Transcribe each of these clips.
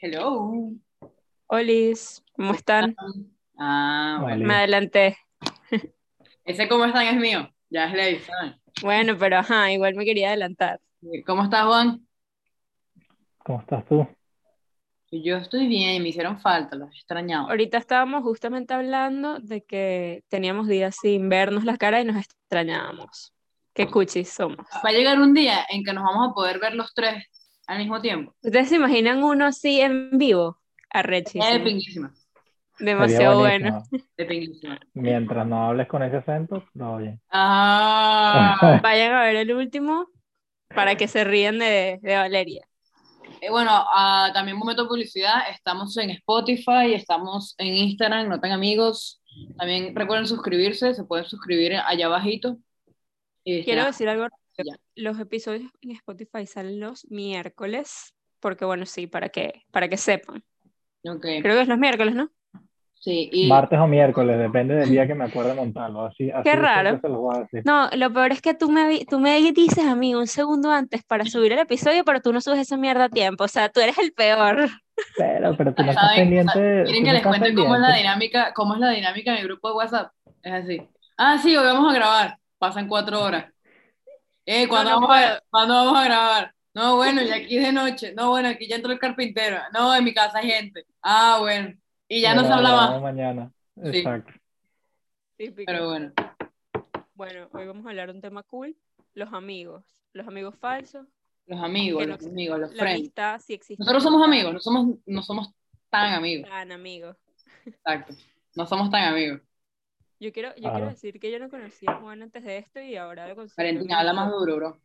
Hello. Olis, ¿cómo están? Ah, bueno. Me adelanté. Ese cómo están es mío. Ya es ley. Bueno, pero ajá, igual me quería adelantar. ¿Cómo estás, Juan? ¿Cómo estás tú? Yo estoy bien, me hicieron falta, los he extrañado. Ahorita estábamos justamente hablando de que teníamos días sin vernos la cara y nos extrañábamos. Qué cuchis somos. Va a llegar un día en que nos vamos a poder ver los tres al mismo tiempo. ¿Ustedes se imaginan uno así en vivo? Es Arrechísimo. pinguísima. Demasiado bueno. De pinguísima. Mientras no hables con ese acento, todo bien. Ah. Vayan a ver el último para que se ríen de, de Valeria. Eh, bueno, ah, también momento de publicidad. Estamos en Spotify, estamos en Instagram, no tan amigos. También recuerden suscribirse, se pueden suscribir allá abajito. Y Quiero decir algo. Ya. Los episodios en Spotify salen los miércoles, porque bueno, sí, para que, para que sepan. Ok, Creo que es los miércoles, ¿no? sí, y Martes o miércoles, depende del día que me acuerde montarlo. Así, así siempre raro. se los voy a decir. No, lo peor es que tú me, tú me dices a mí un segundo antes para subir el episodio, pero tú no subes esa mierda a tiempo. O sea, tú eres el peor. Pero, pero tú no estás ¿Saben? pendiente. ¿Quieren que les cuente cómo es la dinámica, cómo es la dinámica en el grupo de WhatsApp? Es así. Ah, sí, hoy vamos a grabar. Pasan cuatro horas. Eh, ¿cuándo, No, no vamos, a, puedo. ¿cuándo vamos a grabar? No, bueno, y aquí es de noche. No, bueno, aquí ya entró el carpintero. No, en mi casa hay gente. Ah, bueno. Y ya no se habla más. mañana. Sí. Exacto. Típico. Pero bueno. Bueno, hoy vamos a hablar de un tema cool, los amigos. Los amigos falsos, Los amigos, los no- amigos, los la friends. amistad, si existe. Nosotros somos amigos, no somos, no somos tan amigos. Tan amigos. Exacto. No somos tan amigos. Yo quiero, yo quiero decir que yo no conocía a Juan antes de esto y ahora lo considero. Valentina, habla más duro, bro.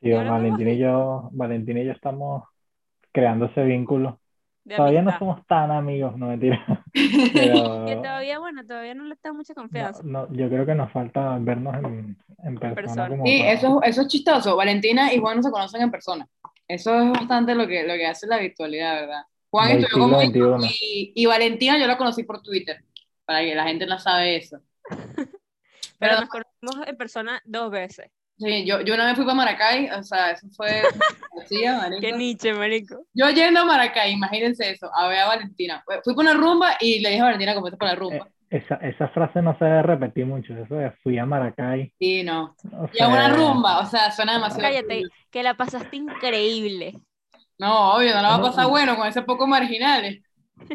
Sí, ¿Y y yo, Valentín y yo estamos creando ese vínculo. de Todavía no somos tan amigos, no mentira. Que Pero todavía, bueno, todavía no le tengo mucha confianza. no, no, yo creo que nos falta vernos en, en persona. persona. como Sí, para- eso, eso es chistoso. Valentina y Juan no se conocen en persona. Eso es bastante lo que, lo que hace la virtualidad, ¿verdad? Juan estudió XXI. y, y Valentina yo la conocí por Twitter, para que la gente no sabe eso. Pero Pero nos conocimos en persona dos veces. sí, yo, yo una vez fui para Maracay, o sea, eso fue... sí, marico. Qué niche, marico. Yo yendo a Maracay, imagínense eso, a ver a Valentina. Fui por una rumba y le dije a Valentina cómo es por la rumba. Esa, esa frase no se debe repetir mucho. Eso de fui a Maracay. Sí, no. o Y a una rumba, o sea, suena demasiado... Cállate, que la pasaste increíble. No, obvio, no la va a pasar no. bueno con ese poco marginales.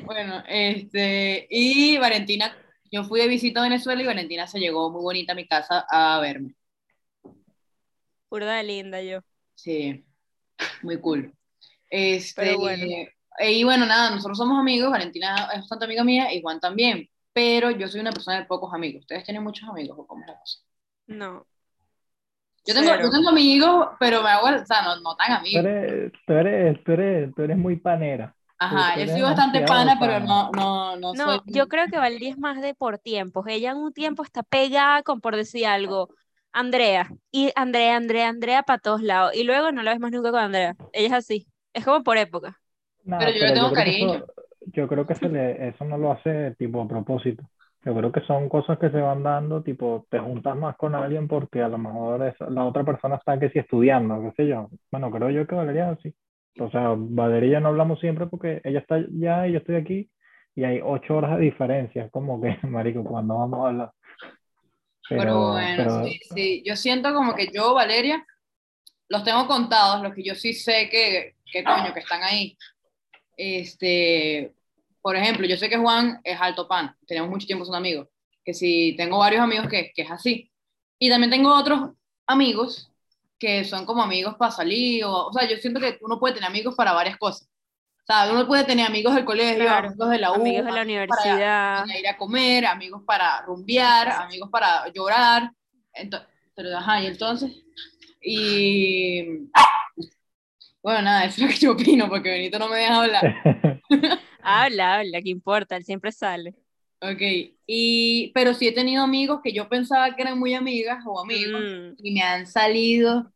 Bueno, este, y Valentina, yo fui de visita a Venezuela y Valentina se llegó muy bonita a mi casa a verme. Purda de linda yo. Sí, muy cool. Este, Pero bueno. eh, y bueno, nada, nosotros somos amigos, Valentina es bastante amiga mía y Juan también, pero yo soy una persona de pocos amigos. ¿Ustedes tienen muchos amigos o cómo es la cosa? No. Yo tengo, yo tengo amigos, pero me hago, o sea, no, no tan Tú amigos. eres, tú, eres, tú, eres, tú eres muy panera. Ajá, yo soy bastante pana, pero no, no, no, No, soy... yo creo que Valeria es más de por tiempos. Ella en un tiempo está pegada con, por decir algo, Andrea. Y Andrea, Andrea, Andrea para todos lados. Y luego no la ves más nunca con Andrea. Ella es así. Es como por época. No, Pero yo le tengo creo que cariño. eso, yo creo que se le, eso no lo hace tipo a propósito. Yo creo que son cosas que se van dando, tipo, te juntas más con alguien porque a lo mejor esa- la otra persona está que sí estudiando, qué sé yo. Bueno, creo yo que Valeria sí. O sea, Valeria y yo no hablamos siempre porque ella está allá y yo estoy aquí y hay ocho horas de diferencia. Como que, marico, cuando vamos a hablar. Pero, bueno, pero- sí, sí. Yo siento como que yo, Valeria, los tengo contados, los que yo sí sé que, que coño, que están ahí. Este, por ejemplo, yo sé que Juan es alto pan, tenemos mucho tiempo siendo amigos, que si tengo varios amigos que, que es así. Y también tengo otros amigos que son como amigos para salir, o, o sea, yo siento que uno puede tener amigos para varias cosas. O sea, uno puede tener amigos del colegio, Claro, amigos de la U, Amigos de la para- universidad. para ir a comer, amigos para rumbear, amigos para llorar. Ento- pero, ajá, y entonces, y bueno, nada, eso es lo que yo opino, porque Benito no me deja hablar. Habla, habla, ¿qué importa? Él siempre sale. Ok, y, pero sí he tenido amigos que yo pensaba que eran muy amigas o amigos, Mm, y me han salido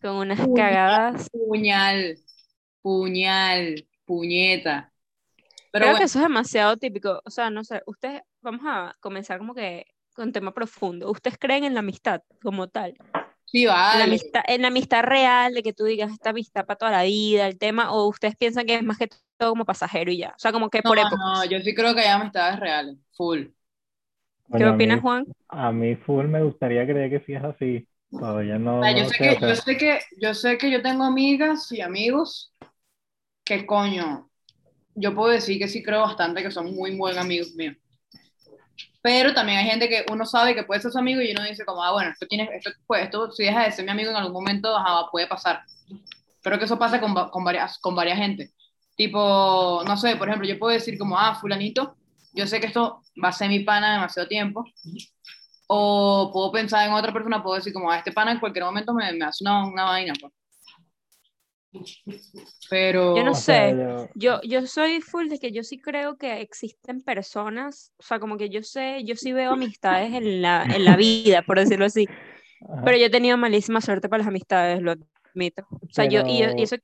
con unas Uy, cagadas. puñal, puñal, puñeta. Pero Creo bueno, que eso es demasiado típico. O sea, no sé, ustedes, vamos a comenzar como que con tema profundo. ¿Ustedes creen en la amistad como tal? sí, En la vale. amistad, en la amistad real, de que tú digas esta amistad para toda la vida, el tema, o ustedes piensan que es más que todo como pasajero y ya. O sea, como que No, por épocas. no, yo sí creo que hay amistades reales, full. ¿Qué Coño, a opinas, mí- Juan? A mí full me gustaría creer que sí es así. Todavía no, O sea, yo no sé que, yo sé que, yo sé que yo tengo amigas y amigos que coño, yo puedo decir que sí creo bastante que son muy buen amigos míos. Pero también hay gente que uno sabe que puede ser su amigo y uno dice como, ah, bueno, esto tiene, esto, pues, esto si deja de ser mi amigo en algún momento, ajá, puede pasar. Creo que eso pasa con, con varias, con varias gente. Tipo, no sé, por ejemplo, yo puedo decir como, ah, fulanito, yo sé que esto va a ser mi pana demasiado tiempo. O puedo pensar en otra persona, puedo decir como, a este pana en cualquier momento me, me hace una, una vaina. pues. Pero... Yo no sé. yo- Yo, soy full de que yo sí creo que existen personas, o sea, como que yo sé, yo sí veo amistades en la, en la vida, por decirlo así, ajá. pero yo he tenido malísima suerte para las amistades, lo admito. O sea, yo, y, yo- y Pero- eso,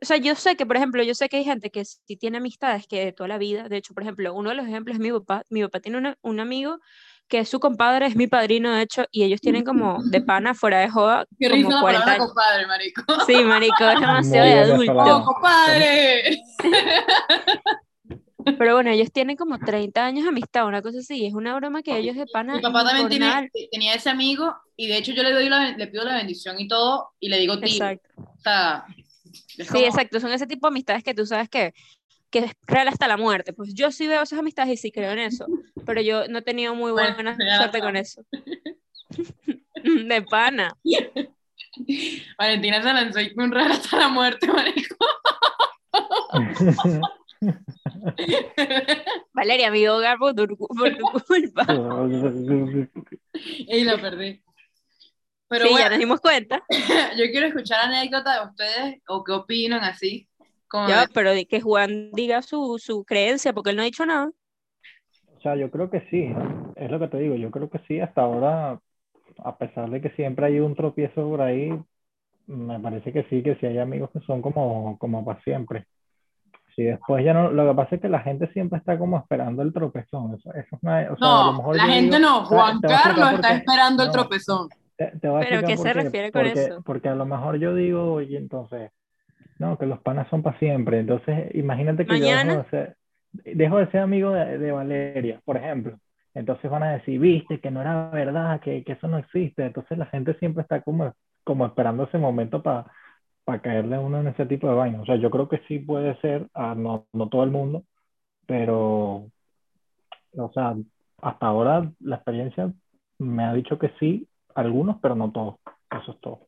o sea, yo sé que, por ejemplo, yo sé que hay gente que sí tiene amistades que de toda la vida, de hecho, por ejemplo, uno de los ejemplos es mi papá, mi papá tiene una- un amigo que su compadre, es mi padrino, de hecho, y ellos tienen como de pana, fuera de joda, Qué risa como la 40 palabra años. compadre, marico. Sí, marico, es demasiado de venezolano. ¡Oh, adulto. compadre! Pero bueno, ellos tienen como 30 años de amistad, una cosa así, es una broma que ellos de pana Mi papá también tiene, nada- tenía ese amigo y de hecho yo le doy la, le pido la bendición y todo y le digo tío. Exacto. O sea, es Sí, como- exacto, son ese tipo de amistades que tú sabes que, que es real hasta la muerte. Pues yo sí veo esas amistades y sí creo en eso, pero yo no he tenido muy buena suerte con eso. De pana. Valentina se lanzó y un real hasta la muerte, marico. Valeria, mi hogar por tu, por tu culpa. y la perdí. Pero sí, ya nos dimos cuenta. yo quiero escuchar anécdotas de ustedes o qué opinan así. Como Ya, de- pero que Juan diga su, su creencia, porque él no ha dicho nada. O sea, yo creo que sí, es lo que te digo, yo creo que sí, hasta ahora, a pesar de que siempre hay un tropiezo por ahí, me parece que sí, que sí hay amigos que son como, como para siempre. Sí, después ya no, lo que pasa es que la gente siempre está como esperando el tropezón, eso, eso es una- o sea, a lo No, mejor la gente digo- no. Juan Carlos está esperando el No, tropezón. Te, te voy a ¿Pero qué se refiere con porque, eso? porque a lo mejor yo digo, oye, entonces, no, que los panas son para siempre, entonces imagínate que yo dejo de ser, dejo de ser amigo de, de Valeria, por ejemplo, entonces van a decir, viste, que no era verdad, que, que eso no existe, entonces la gente siempre está como, como esperando ese momento para caerle a uno en ese tipo de vainas, o sea, yo creo que sí puede ser, ah, no, no todo el mundo, pero, o sea, hasta ahora la experiencia me ha dicho que sí, algunos, pero no todos. Eso es todo.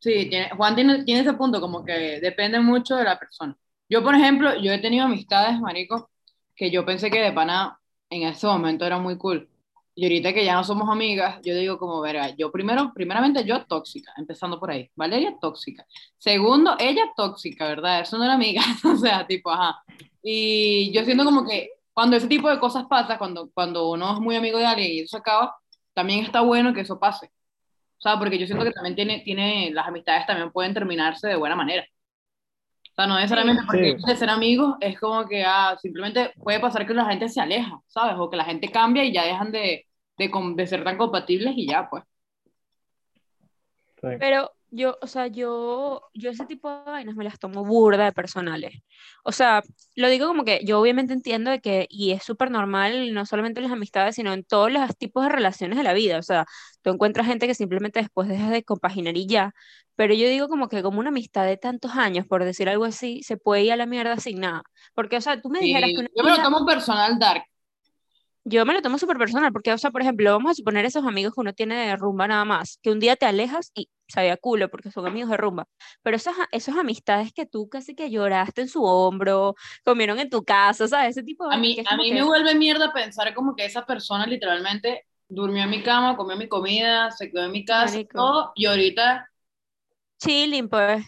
Sí, Juan tiene, tiene ese punto, como que depende mucho de la persona. Yo, por ejemplo, yo he tenido amistades, marico, que yo pensé que de pana en ese momento era muy cool. Y ahorita que ya no somos amigas, yo digo como, verga, yo primero, primeramente yo tóxica, empezando por ahí. Valeria tóxica. Segundo, ella tóxica, ¿verdad? Eso no era amiga, o sea, tipo, ajá. Y yo siento como que cuando ese tipo de cosas pasa, cuando, cuando uno es muy amigo de alguien y eso acaba, también está bueno que eso pase. O sea, porque yo siento que también tiene, tiene, las amistades también pueden terminarse de buena manera. O sea, no necesariamente porque Sí. de ser amigos es como que ah, simplemente puede pasar que la gente se aleja, ¿sabes? O que la gente cambia y ya dejan de, de, de ser tan compatibles y ya, pues. Sí. Pero yo, o sea, yo, yo ese tipo de vainas me las tomo burda de personales. O sea, lo digo como que yo obviamente entiendo de que, y es súper normal, no solamente en las amistades, sino en todos los tipos de relaciones de la vida. O sea, tú encuentras gente que simplemente después dejas de compaginar y ya. Pero yo digo como que como una amistad de tantos años, por decir algo así, se puede ir a la mierda sin nada. Porque, o sea, tú me dijeras Sí, que una yo me lo tomo personal dark. Yo me lo tomo súper personal, porque, o sea, por ejemplo, vamos a suponer esos amigos que uno tiene de rumba nada más, que un día te alejas y sabía culo porque son amigos de rumba, pero esas, esas amistades que tú casi que lloraste en su hombro, comieron en tu casa, ¿sabes? Ese tipo de A mí, a mí que- me vuelve mierda pensar como que esa persona literalmente durmió en mi cama, comió mi comida, se quedó en mi casa, todo, y ahorita chilling, pues.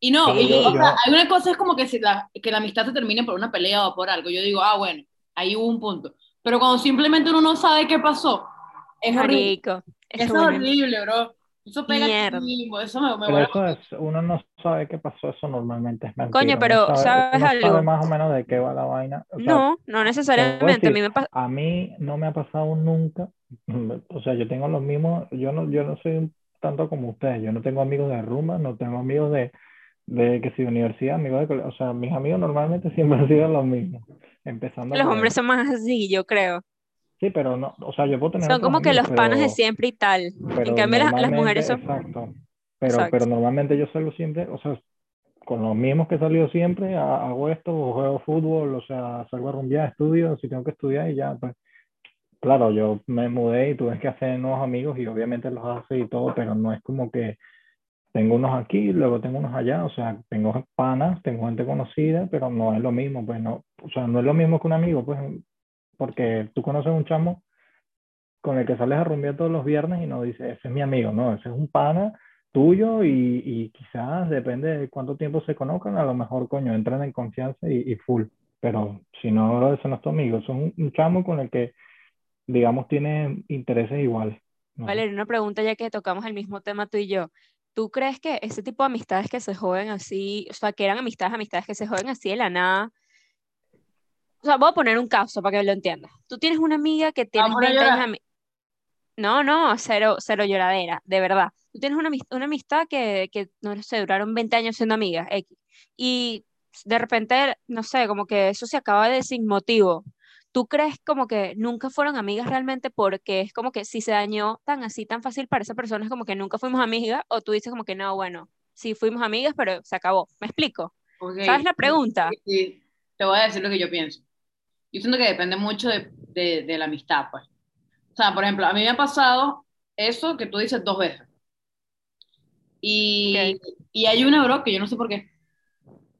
Y no, Sí, y yo- o sea, hay una cosa es como que, si la, que la amistad se termine por una pelea o por algo. Yo digo, ah, bueno, ahí hubo un punto. Pero cuando simplemente uno no sabe qué pasó, es horrible. Marico. Eso es Eso bueno. horrible, bro. Eso pega Mierda. mismo, eso me, me Pero eso es, uno no sabe qué pasó, eso normalmente es mentira. Coño, Uno pero sabe- ¿sabes uno sabe algo? más o menos de qué va la vaina. O sea, No, no necesariamente. A mí me a mí no me ha pasado nunca, o sea, yo tengo los mismos, yo no, yo no soy tanto como ustedes, yo no tengo amigos de rumba, no tengo amigos de, de que si universidad, amigos de colegio, o sea, mis amigos normalmente siempre han sido los mismos, empezando Los por hombres son más así, yo creo. Sí, pero no, o sea, yo puedo tener Son como que amigos, los panas de pero- siempre y tal. pero En cambio, las, mujeres son... Exacto. Pero, Exacto. pero normalmente yo salgo siempre, o sea, con los mismos que he salido siempre, ha- hago esto, juego fútbol, o sea, salgo a rumbear, estudio, si tengo que estudiar y ya, pues. Claro, yo me mudé y tuve que hacer nuevos amigos y obviamente los hace y todo, pero no es como que tengo unos aquí, luego tengo unos allá, o sea, tengo panas, tengo gente conocida, pero no es lo mismo, pues no, o sea, no es lo mismo que un amigo, pues, porque tú conoces un chamo con el que sales a rumbear todos los viernes y no dices, ese es mi amigo, no, ese es un pana tuyo y, y quizás depende de cuánto tiempo se conozcan, a lo mejor, coño, entran en confianza y, full, pero si no, ese no es tu amigo, es un, un chamo con el que, digamos, tiene intereses iguales. ¿no? Valeria, una pregunta ya que tocamos el mismo tema tú y yo. ¿Tú crees que ese tipo de amistades que se joden así, o sea, que eran amistades, amistades que se joden así de la nada? O sea, voy a poner un caso para que lo entiendas. Tú tienes una amiga que a 20 años No, no, cero, cero lloradera, de verdad. Tú tienes una, una amistad que, que, no sé, duraron 20 años siendo amigas, X. Y de repente, no sé, como que eso se acaba de sin motivo. ¿Tú crees como que nunca fueron amigas realmente porque es como que si se dañó tan así, tan fácil para esa persona, es como que nunca fuimos amigas? O tú dices como que no, bueno, sí fuimos amigas, pero se acabó. ¿Me explico? Ok, ¿Sabes la pregunta? sí, sí. Te voy a decir lo que yo pienso. Yo siento que depende mucho de, de, de la amistad, pues. O sea, por ejemplo, a mí me ha pasado eso que tú dices dos veces. Y, y hay una, bro, que yo no sé por qué.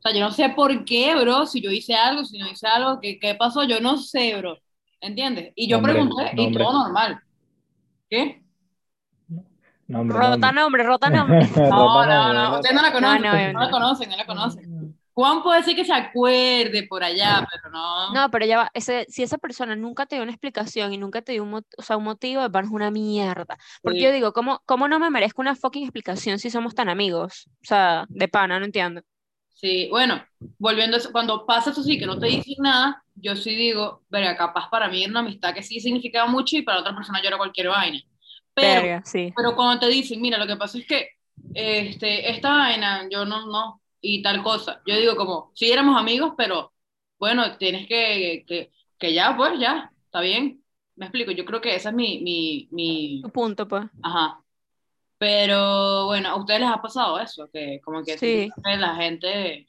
O sea, yo no sé por qué, bro, si yo hice algo, si no hice algo, qué, qué pasó, yo no sé, bro. ¿Entiendes? Y yo Nombre, pregunté y nombre. todo normal. ¿Qué? Nombre, Rota nombre. rota nombre. No, no, no, ustedes no la conocen, no, no. no la conocen, no la conocen. Juan puede decir que se acuerde por allá, pero no. No, pero ya va, ese, si esa persona nunca te dio una explicación y nunca te dio un, mot- o sea, un motivo, de es una mierda. Porque Sí. yo digo, ¿cómo, ¿cómo no me merezco una fucking explicación si somos tan amigos? O sea, de pana, no entiendo. Sí, bueno, volviendo a eso, cuando pasa eso sí, que no te dicen nada, yo sí digo, verga, capaz para mí era una amistad que sí significaba mucho y para otra persona yo era cualquier vaina. Pero, Verga, sí. pero cuando te dicen, mira, lo que pasa es que este, esta vaina, yo no, no, y tal cosa, yo digo como, sí éramos amigos, pero bueno, tienes que, que, que ya, pues ya, está bien. Me explico, yo creo que esa es mi, mi, mi, Tu punto, pues. ajá. Pero bueno, ¿a ustedes les ha pasado eso? Que como que Sí. la gente...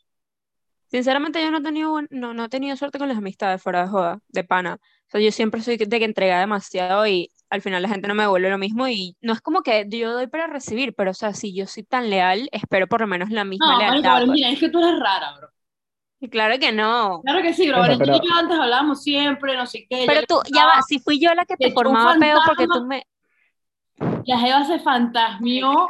Sinceramente, yo no he tenido, no, no he tenido suerte con las amistades fuera de joda, de pana. O sea, yo siempre soy de que entrega demasiado y al final la gente no me devuelve lo mismo y no es como que yo doy para recibir, pero o sea, si yo soy tan leal, espero por lo menos la misma No, marico, lealtad. pues. Valentina, es que tú eres rara, bro. Y claro que no. Claro que sí, bro. Y pero- yo antes hablábamos siempre, no sé qué. Pero tú, ya va, si fui yo la que te formaba peo porque tú me... La jeva se fantasmió.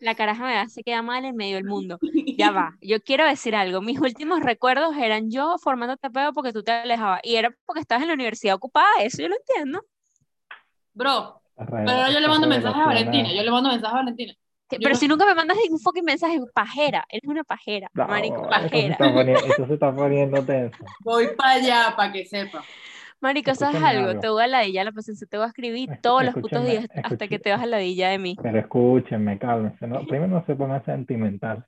La caraja me hace quedar mal en medio del mundo. Ya va, yo quiero decir algo. Mis últimos recuerdos eran yo formándote peo porque tú te alejabas. Y era porque estabas en la universidad ocupada, eso yo lo entiendo. Bro, pero ahora yo le mando mensajes a. Valentina. Yo le mando mensajes a Valentina. Pero no- si nunca me mandas ningún fucking mensaje, pajera. Eres una pajera, No, marico, eso se pajera. está poniendo, eso se está poniendo tenso. Voy para allá para que sepa. Marico, ¿sabes algo? algo. Te voy a ladillar la paciencia, te voy a escribir todos los putos días hasta que te vas a ladilla de mí. Pero escúchenme, cálmense. ¿no? Primero no se pongan sentimental.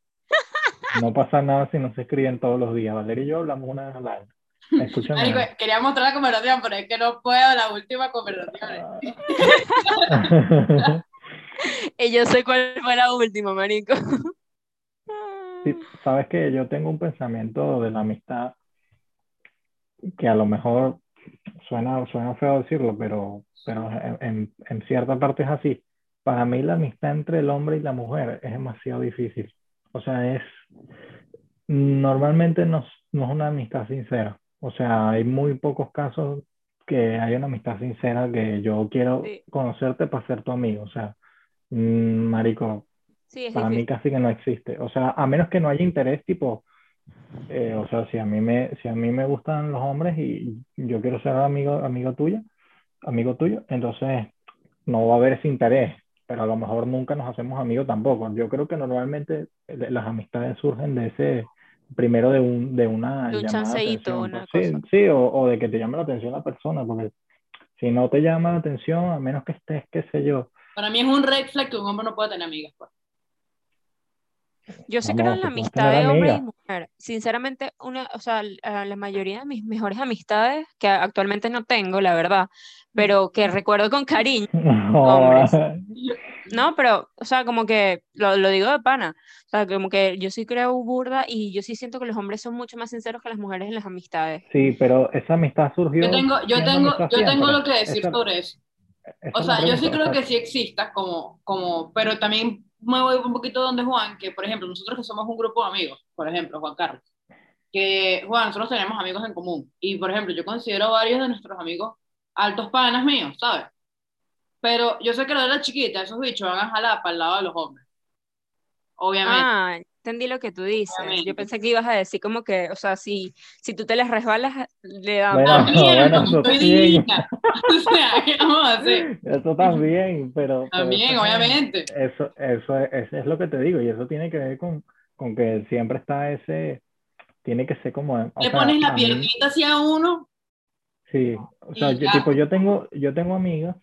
No pasa nada si no se escriben todos los días. Valeria y yo hablamos una vez al año. Escúchame. Quería mostrar la conversación, pero es que no puedo la última conversación. Y yo sé cuál fue la última, marico. Sí, sabes que yo tengo un pensamiento de la amistad que a lo mejor suena, suena feo decirlo, pero, pero en, en- cierta parte es así. Para mí la amistad entre el hombre y la mujer es demasiado difícil. O sea, es normalmente no, no es una amistad sincera. O sea, hay muy pocos casos que hay una amistad sincera que yo quiero Sí. conocerte para ser tu amigo. O sea, mm, marico, Sí, para mí difícil. casi que no existe. O sea, a menos que no haya interés, tipo, eh, o sea, si a mí me, si a mí me gustan los hombres y yo quiero ser amigo, amigo tuyo, amigo tuyo, entonces no va a haber ese interés, pero a lo mejor nunca nos hacemos amigos tampoco. Yo creo que normalmente eh, las amistades surgen de ese, primero de un, de una De un llamada chanceíto, atención, una. Sí, cosa. sí, o, o de que te llame la atención la persona, porque si no te llama la atención, a menos que estés, qué sé yo, Para mí es un red flag que un hombre no puede tener amigas. pues. Yo sí Vamos, creo en la amistad de hombre y mujer. Sinceramente, una, o sea, la mayoría de mis mejores amistades, que actualmente no tengo, la verdad, pero que recuerdo con cariño, hombres. No, pero, o sea, como que lo, lo digo de pana. O sea, como que yo sí creo burda y yo sí siento que los hombres son mucho más sinceros que las mujeres en las amistades. Sí, pero esa amistad surgió Yo tengo, yo tengo, yo tengo lo que decir Esa- sobre eso. O sea, yo sí creo que sí exista como, como, pero también me voy un poquito donde Juan, que por ejemplo, nosotros que somos un grupo de amigos, por ejemplo, Juan Carlos, que Juan, nosotros tenemos amigos en común. Y por ejemplo, yo considero varios de nuestros amigos altos panas míos, ¿sabes? Pero yo sé que lo de la chiquita, esos bichos van a jalar para el lado de los hombres. Obviamente. Ah, entendí lo que tú dices. Yo pensé que ibas a decir como que, o sea, si, si tú te les resbalas, le dan Bueno, eso estoy también. divina. O sea, ¿qué vamos a hacer? Eso también, pero... pero También, eso obviamente. Eso, eso, es, eso es lo que te digo, y eso tiene que ver con, con que siempre está ese, tiene que ser como, o Le sea, pones la piernita hacia uno. sí, o sea, yo, tipo, yo tengo, yo tengo amigas,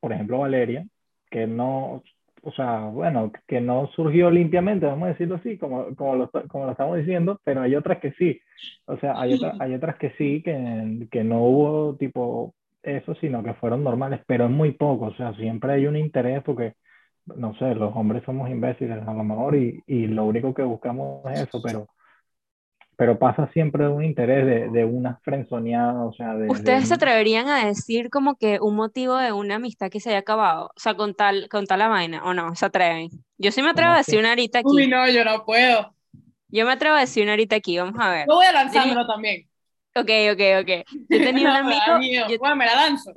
por ejemplo, Valeria, que no, o sea, bueno, que no surgió limpiamente, vamos a decirlo así, como, como lo, como lo estamos diciendo, pero hay otras que sí, o sea, hay, otras hay otras que sí, que, que no hubo tipo eso, sino que fueron normales, pero es muy poco, o sea, siempre hay un interés porque, no sé, los hombres somos imbéciles a lo mejor y, y lo único que buscamos es eso, pero, pero pasa siempre un interés de, de una frenzoneada, o sea, de... de ¿Ustedes se atreverían a decir como que un motivo de una amistad que se haya acabado? O sea, con tal, con tal la vaina, ¿o no? ¿Se atreven? Yo sí me atrevo a decir una ahorita Uy, aquí. no, yo no puedo. Yo me atrevo a decir una ahorita aquí, vamos a ver. Yo voy a lanzármelo también. Ok, ok, ok. Yo tenía un No, amigo, yo- Bueno, me la lanzo.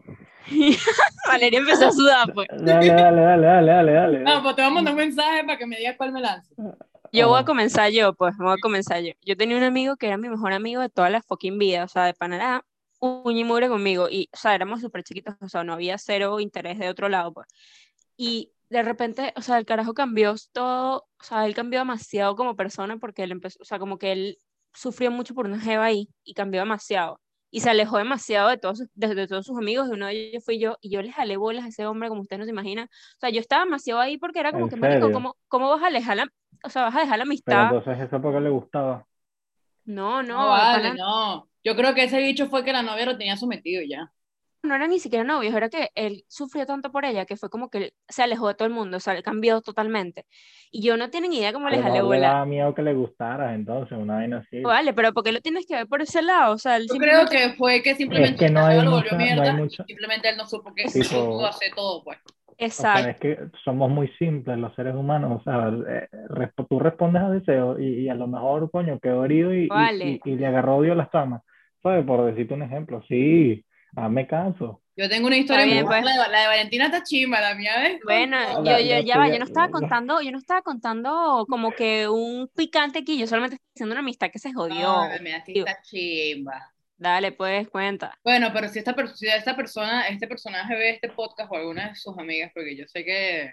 Valeria empezó a sudar, pues. Dale, dale, dale, dale, dale, dale. No, pues te voy a mandar un mensaje para que me digas cuál me lanzo. Yo voy a comenzar yo, pues, voy a comenzar yo. Yo tenía un amigo que era mi mejor amigo de toda la fucking vida, o sea, de Panamá, uña y mugre conmigo, y, o sea, éramos súper chiquitos, o sea, no había cero interés de otro lado, pues. Y de repente, o sea, el carajo cambió todo, o sea, él cambió demasiado como persona porque él empezó, o sea, como que él sufrió mucho por una jeva ahí y cambió demasiado. Y se alejó demasiado de todos, de, de todos sus amigos, de uno de ellos fui yo, y yo le jalé bolas a ese hombre como ustedes no se imaginan. O sea, yo estaba demasiado ahí porque era como ¿En que, marico? ¿cómo, cómo vas a alejar o sea, vas a dejar la Pero amistad? entonces eso porque le gustaba. No, no, No, vale, pana, no. Yo creo que ese bicho fue que la novia lo tenía sometido y ya. no era ni siquiera novios, era que él sufrió tanto por ella que fue como que él se alejó de todo el mundo, o sea, él cambió totalmente. Y yo no tenía ni idea cómo A le lo jalé mejor le daba miedo que le gustaras, entonces, una vaina así. Vale, pero ¿por qué lo tienes que ver por ese lado? O sea, él Yo creo simplemente... que fue que simplemente que no hay jeva lo volvió mucha- no hay mierda mucha- y simplemente él no supo que no pudo hacer todo, pues. O sea, Exacto. es que somos muy simples los seres humanos, o sea, eh, resp- tú respondes a deseos y, y a lo mejor, coño, quedó herido y, y- Vale. y, y le agarró odio a las camas, ¿sabes? Por decirte un ejemplo, sí, hazme caso. Yo tengo una historia bien, muy- pues. la, de, la de Valentina está chimba, la mía es. Bueno, yo, yo, ya va, yo no estaba contando, yo no estaba contando como que un picante aquí, yo solamente estoy diciendo una amistad que se jodió. No, la mía está chimba. Dale, pues, cuenta. Bueno, pero si esta, per- si esta persona, este personaje ve este podcast o alguna de sus amigas, porque yo sé que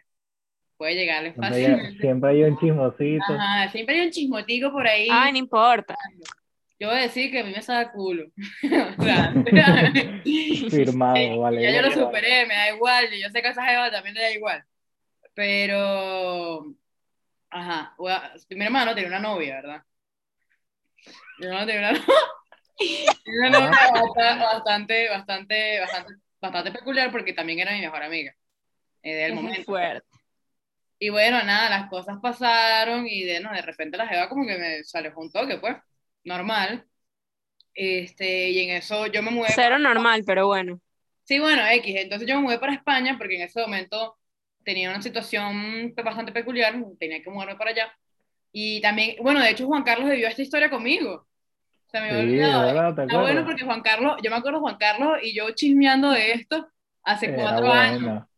puede llegarle Siempre hay, fácilmente. siempre hay un chismosito. Ajá, siempre hay un chismotico por ahí. Ay, no importa. Yo voy a decir que a mí me saca culo. O sea, Firmado, vale. ya yo lo superé, me da igual. y Yo sé que a esa jeva también le da igual. Pero, ajá, mi hermano tenía una novia, ¿verdad? Mi hermano tenía una novia. Una bastante, bastante, bastante, bastante, peculiar porque también era mi mejor amiga eh, del Es momento. fuerte. Y bueno, nada, las cosas pasaron y de, no, de repente la jeva como que me se alejó un toque, pues, normal. Este, y en eso yo me mudé. Cero normal, pero bueno. Sí, bueno, X. Entonces yo me mudé para España porque en ese momento tenía una situación bastante peculiar, tenía que mudarme para allá. Y también, bueno, de hecho Juan Carlos vivió esta historia conmigo. O sea, me había Sí, olvidado. verdad, ¿te Está bueno porque Juan Carlos, yo me acuerdo Juan Carlos y yo chismeando de esto hace Era cuatro años. buena.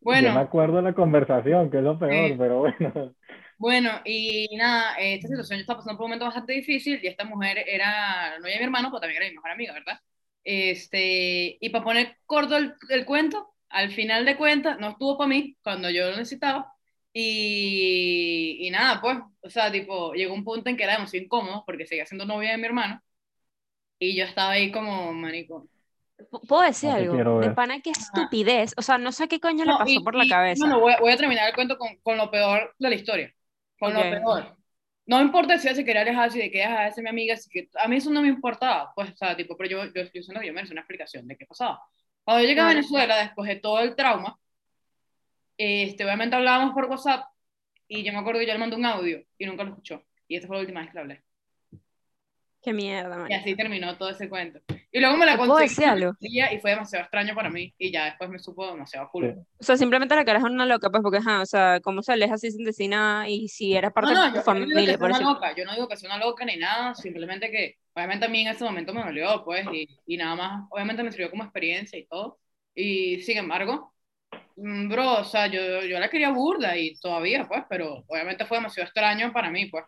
Bueno. Yo me acuerdo de la conversación, que es lo peor, Sí. pero bueno. Bueno, y nada, esta situación yo estaba pasando por un momento bastante difícil y esta mujer era novia de mi hermano, pero también era mi mejor amiga, ¿verdad? Este, y para poner corto el, el cuento, al final de cuentas, no estuvo para mí cuando yo lo necesitaba. Y, y nada, pues, o sea, tipo, llegó un punto en que era demasiado incómodo porque seguía siendo novia de mi hermano y yo estaba ahí como, manico. ¿Puedo decir No algo? De pana, qué estupidez. O sea, no sé qué coño le No, pasó y- por la y, cabeza. Bueno, voy, a- voy a terminar el cuento con, con lo peor de la historia. con Ok. lo peor. No me importa si ella se quería alejar, si de que es mi amiga, así que a mí eso no me importaba, pues, o sea, tipo, pero yo, yo, yo que yo merecí una explicación de qué pasaba. Cuando yo llegué a. Venezuela, después de todo el trauma, este, obviamente hablábamos por WhatsApp y yo me acuerdo que yo le mandé un audio y nunca lo escuchó. Y esa fue la última vez que le hablé. Qué mierda, Y marico. así terminó todo ese cuento. Y luego me la ¿Te puedo conté y fue demasiado extraño para mí. Y ya después me supo demasiado cool. Sí. O sea, simplemente la cara es una loca, pues, porque, ajá, o sea, cómo se aleja así sin decir nada y si era parte No, no, de tu yo, yo no familia, por una loca, yo no digo que sea una loca ni nada, simplemente que obviamente a mí en ese momento me dolió, pues, y, y nada más, obviamente me sirvió como experiencia y todo. Y sin embargo, bro, o sea, yo, yo la quería burda y todavía, pues, pero obviamente fue demasiado extraño para mí, pues.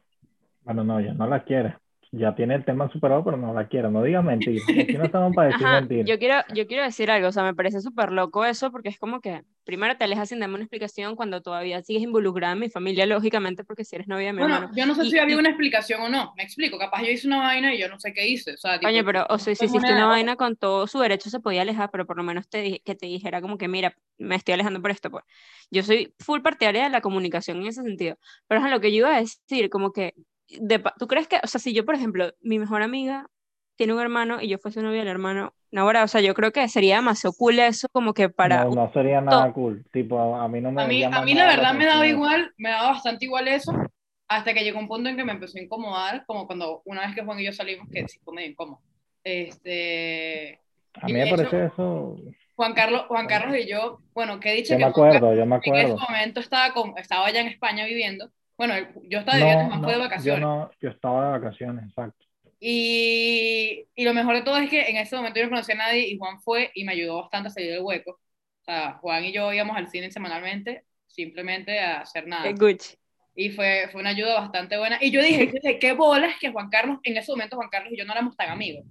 Bueno, no, ya no la quiere. Ya tiene el tema superado, pero no la quiere. No digas mentiras. Aquí no estamos para decir Ajá, mentiras. yo quiero, yo quiero decir algo, o sea, me parece súper loco eso, porque es como que primero te alejas sin darme una explicación cuando todavía sigues involucrada en mi familia, lógicamente, porque si eres novia de mi Bueno, hermano. yo no sé Y- si había y- una explicación o no, me explico, capaz yo hice una vaina y yo no sé qué hice, o sea, tipo, Coño, pero, o sea, si es hiciste una- una vaina con todo su derecho se podía alejar, pero por lo menos te di- que te dijera como que, mira, me estoy alejando por esto, pues. Yo soy full partidaria de la comunicación en ese sentido, pero es lo que yo iba a decir, como que, de, ¿tú crees que, o sea, si yo, por ejemplo, mi mejor amiga tiene un hermano y yo fuese novia del hermano, no, ahora, o sea, yo creo que sería demasiado cool eso, como que para, No, no sería nada cool. Tipo, a mí no me A mí, a mí la verdad me daba igual, me daba bastante igual eso, hasta que llegó un punto en que me empezó a incomodar, como cuando una vez que Juan y yo salimos, que sí fue medio incómodo. Este, A mí me parece eso. Juan Carlos, Juan Carlos y yo, bueno, que he dicho Yo que me Juan acuerdo, yo me Carlos en ese acuerdo. momento estaba, con, estaba allá en España viviendo. Bueno, yo estaba viviendo, No, Juan no, fue de yo vacaciones. no, yo estaba de vacaciones, exacto. Y, y lo mejor de todo es que en ese momento yo no conocía a nadie y Juan fue y me ayudó bastante a salir del hueco. O sea, Juan y yo íbamos al cine semanalmente, simplemente a hacer nada. Gucci. Y fue, fue una ayuda bastante buena. Y yo dije, yo dije, qué bolas que Juan Carlos, en ese momento Juan Carlos y yo no éramos tan amigos.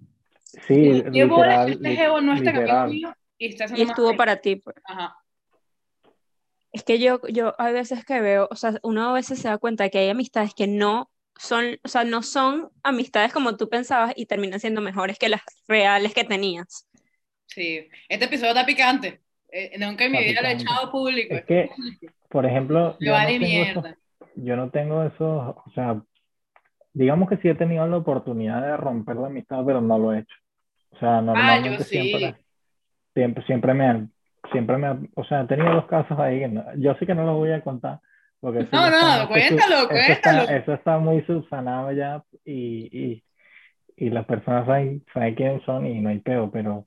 Sí, qué bolas que literal, este jevo no es tan amigo literal. mío y está Y más estuvo para ti, pues. Ajá. Es que yo, yo hay veces que veo, o sea, uno a veces se da cuenta que hay amistades que no son, o sea, no son amistades como tú pensabas y terminan siendo mejores que las reales que tenías. Sí. Este episodio está picante. Eh, nunca en mi Está vida lo he echado público. Es que, por ejemplo, yo no vale tengo esos, yo no tengo esos, o sea, digamos que sí he tenido la oportunidad de romper la amistad, pero no lo he hecho. O sea, normalmente Ah, yo sí. siempre, siempre, siempre me han, siempre me han- o sea, he tenido dos casos ahí, que no- yo sé que no los voy a contar, porque eso No, ya no, está- cuéntalo, eso está- cuéntalo. eso está muy subsanado ya y, y, y las personas saben, saben quiénes son y no hay peo, pero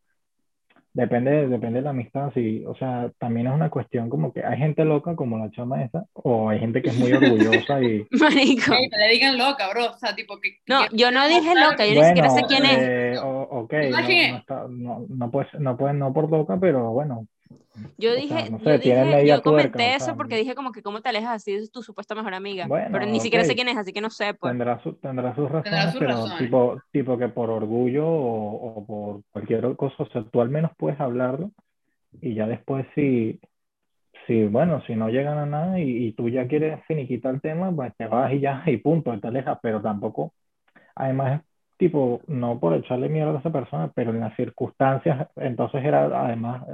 depende, depende de la amistad, sí, o sea, también es una cuestión como que hay gente loca como la chama esa, o hay gente que es muy orgullosa y... Marico. Te le digan loca, bro. O sea, tipo que. No, yo no dije loca, yo ni siquiera sé Bueno, quién es. eh, o- ok, ¿Sabes no, quién no, está- no, no no puede, no por loca, pero bueno, Yo o sea, dije, no yo sé, tiene dije, yo comenté tuerca, o eso sea, porque dije como que cómo te alejas así de tu supuesta mejor amiga, Bueno, pero ni siquiera sé quién es, así que no sé, pues. tendrá, su- tendrá sus razones, Tendrá sus pero razones. tipo, tipo que por orgullo o, o por cualquier cosa, o sea, tú al menos puedes hablarlo y ya después si, si bueno, si no llegan a nada y, y tú ya quieres finiquitar el tema, pues te vas y ya, y punto, y te alejas, pero tampoco, además, tipo, no por echarle mierda a esa persona, pero en las circunstancias, entonces era, además,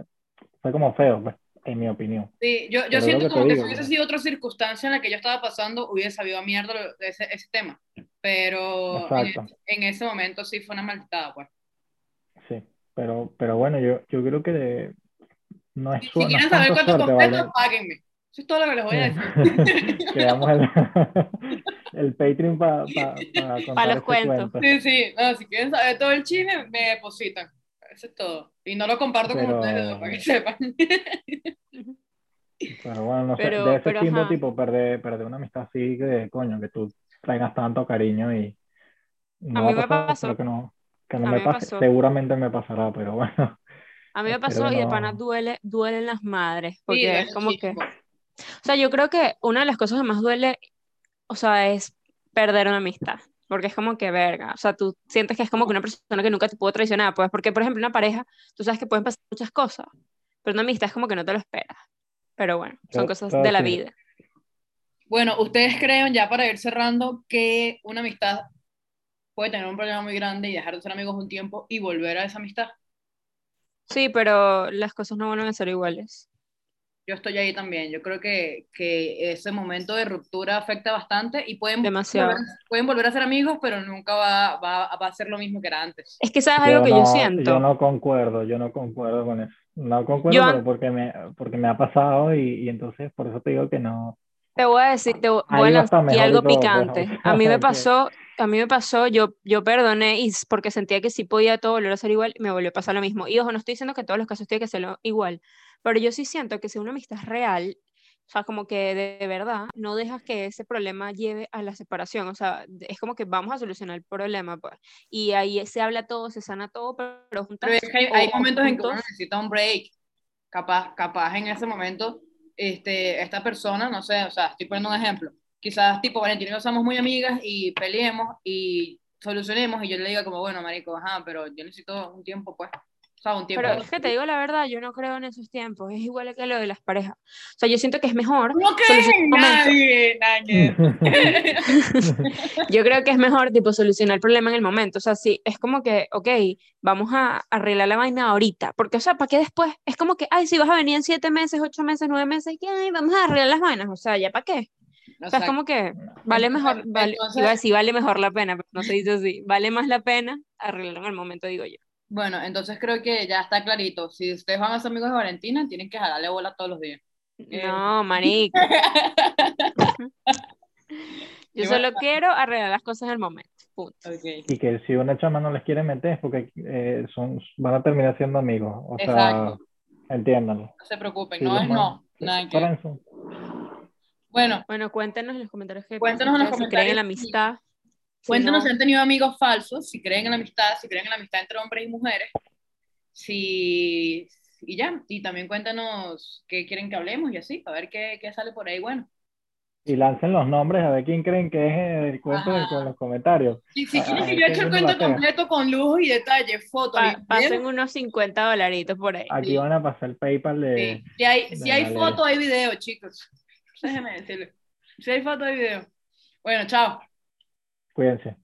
fue como feo, pues, en mi opinión. Sí, yo, yo siento que como que digo, si hubiese ¿no? sido otra circunstancia en la que yo estaba pasando, hubiese sabido a mierda ese, ese tema. Pero en, Exacto. en ese momento sí fue una malditada, pues. Sí, pero, pero bueno, yo, yo creo que de- no es, Si, su- si no quieren es saber cuánto suerte, completo, ¿vale? páguenme. Eso es todo lo que les voy a decir. Creamos el, el Patreon para contar los ese cuentos. cuento. Sí, sí, no, si quieren saber todo el chisme, me depositan. Eso es todo. Y no lo comparto con Pero- ustedes, dos, para que sepan. Pero bueno, no sé, Pero- de ese pero, tipo, perder, perder una amistad así que, coño, que tú traigas tanto cariño y no A va mí me pasar, pasó. que no, que no A me mí me pase, pasó. seguramente me pasará, pero bueno, A mí me pasó y de pana duele, duelen las madres, porque Sí, es como que, o sea, yo creo que una de las cosas que más duele, o sea, es perder una amistad, porque es como que verga, o sea, tú sientes que es como que una persona que nunca te pudo traicionar, pues, porque por ejemplo una pareja, tú sabes que pueden pasar muchas cosas, pero una amistad es como que no te lo esperas, pero bueno, son cosas de la vida. Bueno, ¿ustedes creen, ya para ir cerrando, que una amistad puede tener un problema muy grande y dejar de ser amigos un tiempo y volver a esa amistad? Sí, pero las cosas no vuelven a ser iguales. Yo estoy ahí también. Yo creo que, que ese momento de ruptura afecta bastante y pueden, Demasiado. volver, pueden volver a ser amigos, pero nunca va, va, va a ser lo mismo que era antes. Es que sabes algo que no, yo siento. Yo no concuerdo, yo no concuerdo con eso. No concuerdo, Yo- pero porque me, porque me ha pasado y, y entonces por eso te digo que no. Te voy a decir, te voy a lanzar algo todo, pues, picante. o A mí me pasó, a mí me pasó, yo, yo perdoné y porque sentía que sí podía todo volver a ser igual me volvió a pasar lo mismo. Y ojo, no estoy diciendo que en todos los casos tiene que ser lo- igual, pero yo sí siento que si una amistad es real, o sea, como que de, de verdad, no dejas que ese problema lleve a la separación. O sea, es como que vamos a solucionar el problema, pues. Y ahí se habla todo, se sana todo, pero juntas Pero es que hay, momentos en que uno necesita un break. Capaz, capaz en ese momento, este, esta persona, no sé, o sea, estoy poniendo un ejemplo. Quizás, tipo, Valentina y yo somos muy amigas y peleemos y solucionemos y yo le diga como, bueno, marico, ajá, pero yo necesito un tiempo, pues. O sea, un tiempo. Pero es que te digo la verdad, yo no creo en esos tiempos. Es igual que lo de las parejas. O sea, yo siento que es mejor. No momento. nadie, nadie. Yo creo que es mejor, tipo, solucionar el problema en el momento. O sea, sí, es como que, ok, vamos a arreglar la vaina ahorita. Porque, o sea, ¿para qué después? Es como que, ay, si vas a venir en siete meses, ocho meses, nueve meses, ¿qué? Ay, vamos a arreglar las vainas. O sea, ¿ya para qué? O sea, es como que vale mejor, vale, entonces- iba a decir, vale mejor la pena, pero no se dice así. Vale más la pena arreglarlo en el momento, digo yo. Bueno, entonces creo que ya está clarito. Si ustedes van a ser amigos de Valentina, tienen que jalarle bola todos los días. Eh. No, marico. Yo solo quiero arreglar las cosas en el momento. Punto. Ok. Y que si una chama no les quiere meter es porque eh, son, van a terminar siendo amigos. O sea, entiéndanlo. No se preocupen, Sí, no es no. Nada que. Bueno, Bueno, cuéntenos en los comentarios qué Cuéntanos en los si creen en la comentarios si- si Cuéntanos no. si han tenido amigos falsos, si creen en la amistad, si creen en la amistad entre hombres y mujeres. Si... Y ya, y también cuéntanos qué quieren que hablemos y así, a ver qué, qué sale por ahí bueno. Y lancen los nombres a ver quién creen que es el cuento con los comentarios. Si, si Ah, quieren que es yo que eche el cuento completo con lujo y detalle, fotos, Pa- pasen unos 50 dolaritos por ahí. Aquí Sí. van a pasar el PayPal de... sí. Si hay, si de hay Valeria. foto, hay video, chicos. Déjenme decirles. Si hay foto, hay video. Bueno, chao. Cuídense.